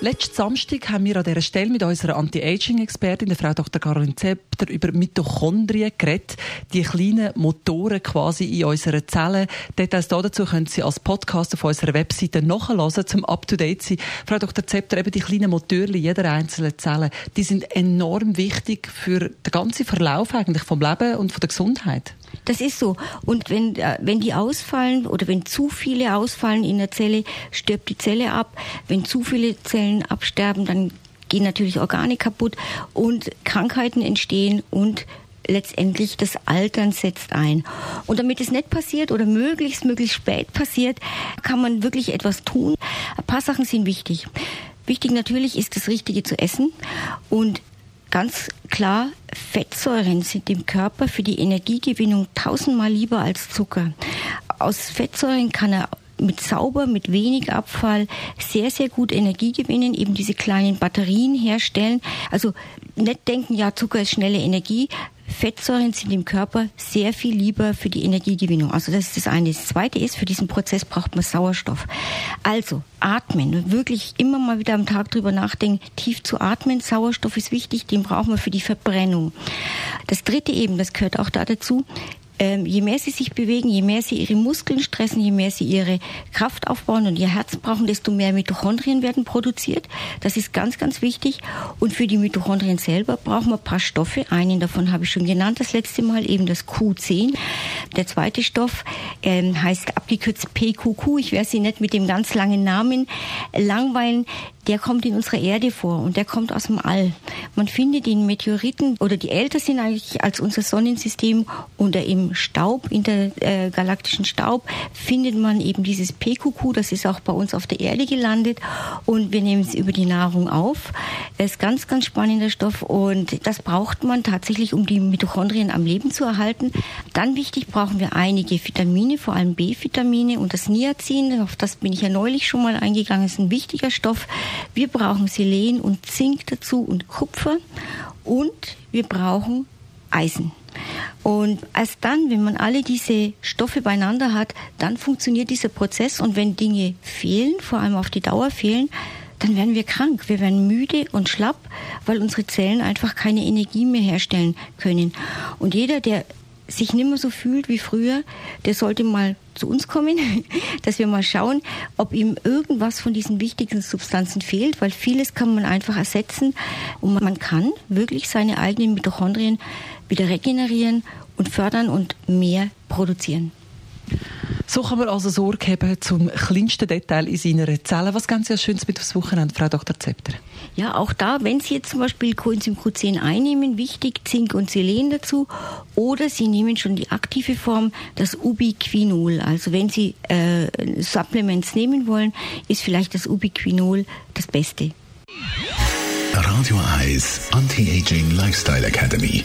Letzten Samstag haben wir an dieser Stelle mit unserer Anti-Aging-Expertin, der Frau Dr. Caroline Zepter, über Mitochondrien geredet. Die kleinen Motoren quasi in unseren Zellen. Details dazu können Sie als Podcast auf unserer Webseite nachlesen, zum up-to-date sein. Frau Dr. Zepter, eben die kleinen Motoren jeder einzelnen Zelle, die sind enorm wichtig für den ganzen Verlauf eigentlich vom Leben und von der Gesundheit. Das ist so. Und wenn, äh, wenn die ausfallen oder wenn zu viele ausfallen in der Zelle, stirbt die Zelle ab. Wenn zu viele Zellen absterben, dann gehen natürlich Organe kaputt und Krankheiten entstehen und letztendlich das Altern setzt ein. Und damit es nicht passiert oder möglichst, möglichst spät passiert, kann man wirklich etwas tun. Ein paar Sachen sind wichtig. Wichtig natürlich ist das Richtige zu essen und Ganz klar, Fettsäuren sind im Körper für die Energiegewinnung tausendmal lieber als Zucker. Aus Fettsäuren kann er mit sauber, mit wenig Abfall sehr, sehr gut Energie gewinnen, eben diese kleinen Batterien herstellen. Also nicht denken, ja, Zucker ist schnelle Energie. Fettsäuren sind im Körper sehr viel lieber für die Energiegewinnung. Also das ist das eine. Das zweite ist, für diesen Prozess braucht man Sauerstoff. Also atmen, wirklich immer mal wieder am Tag drüber nachdenken, tief zu atmen. Sauerstoff ist wichtig, den brauchen wir für die Verbrennung. Das dritte eben, das gehört auch da dazu, ähm, je mehr sie sich bewegen, je mehr sie ihre Muskeln stressen, je mehr sie ihre Kraft aufbauen und ihr Herz brauchen, desto mehr Mitochondrien werden produziert. Das ist ganz, ganz wichtig. Und für die Mitochondrien selber brauchen wir ein paar Stoffe. Einen davon habe ich schon genannt das letzte Mal, eben das Q10. Der zweite Stoff ähm, heißt abgekürzt PQQ. Ich werde Sie nicht mit dem ganz langen Namen langweilen der kommt in unserer Erde vor und der kommt aus dem All. Man findet in Meteoriten oder die älter sind eigentlich als unser Sonnensystem oder im Staub, intergalaktischen äh, Staub, findet man eben dieses PQQ, das ist auch bei uns auf der Erde gelandet und wir nehmen es über die Nahrung auf. Das ist ganz, ganz spannender Stoff und das braucht man tatsächlich, um die Mitochondrien am Leben zu erhalten. Dann wichtig brauchen wir einige Vitamine, vor allem B-Vitamine und das Niacin, auf das bin ich ja neulich schon mal eingegangen, ist ein wichtiger Stoff. Wir brauchen Selen und Zink dazu und Kupfer und wir brauchen Eisen. Und erst dann, wenn man alle diese Stoffe beieinander hat, dann funktioniert dieser Prozess. Und wenn Dinge fehlen, vor allem auf die Dauer fehlen, dann werden wir krank. Wir werden müde und schlapp, weil unsere Zellen einfach keine Energie mehr herstellen können. Und jeder, der sich nicht mehr so fühlt wie früher, der sollte mal zu uns kommen, dass wir mal schauen, ob ihm irgendwas von diesen wichtigen Substanzen fehlt, weil vieles kann man einfach ersetzen und man kann wirklich seine eigenen Mitochondrien wieder regenerieren und fördern und mehr produzieren. So kann man also Sorge haben zum kleinsten Detail in seiner Zelle. Was ganz sehr Schönes mit aufs Wochenende, Frau Dr. Zepter? Ja, auch da, wenn Sie jetzt zum Beispiel Coenzym Q10 einnehmen, wichtig Zink und Selen dazu, oder Sie nehmen schon die aktive Form, das Ubiquinol. Also wenn Sie äh, Supplements nehmen wollen, ist vielleicht das Ubiquinol das Beste. Radio Eyes Anti-Aging Lifestyle Academy.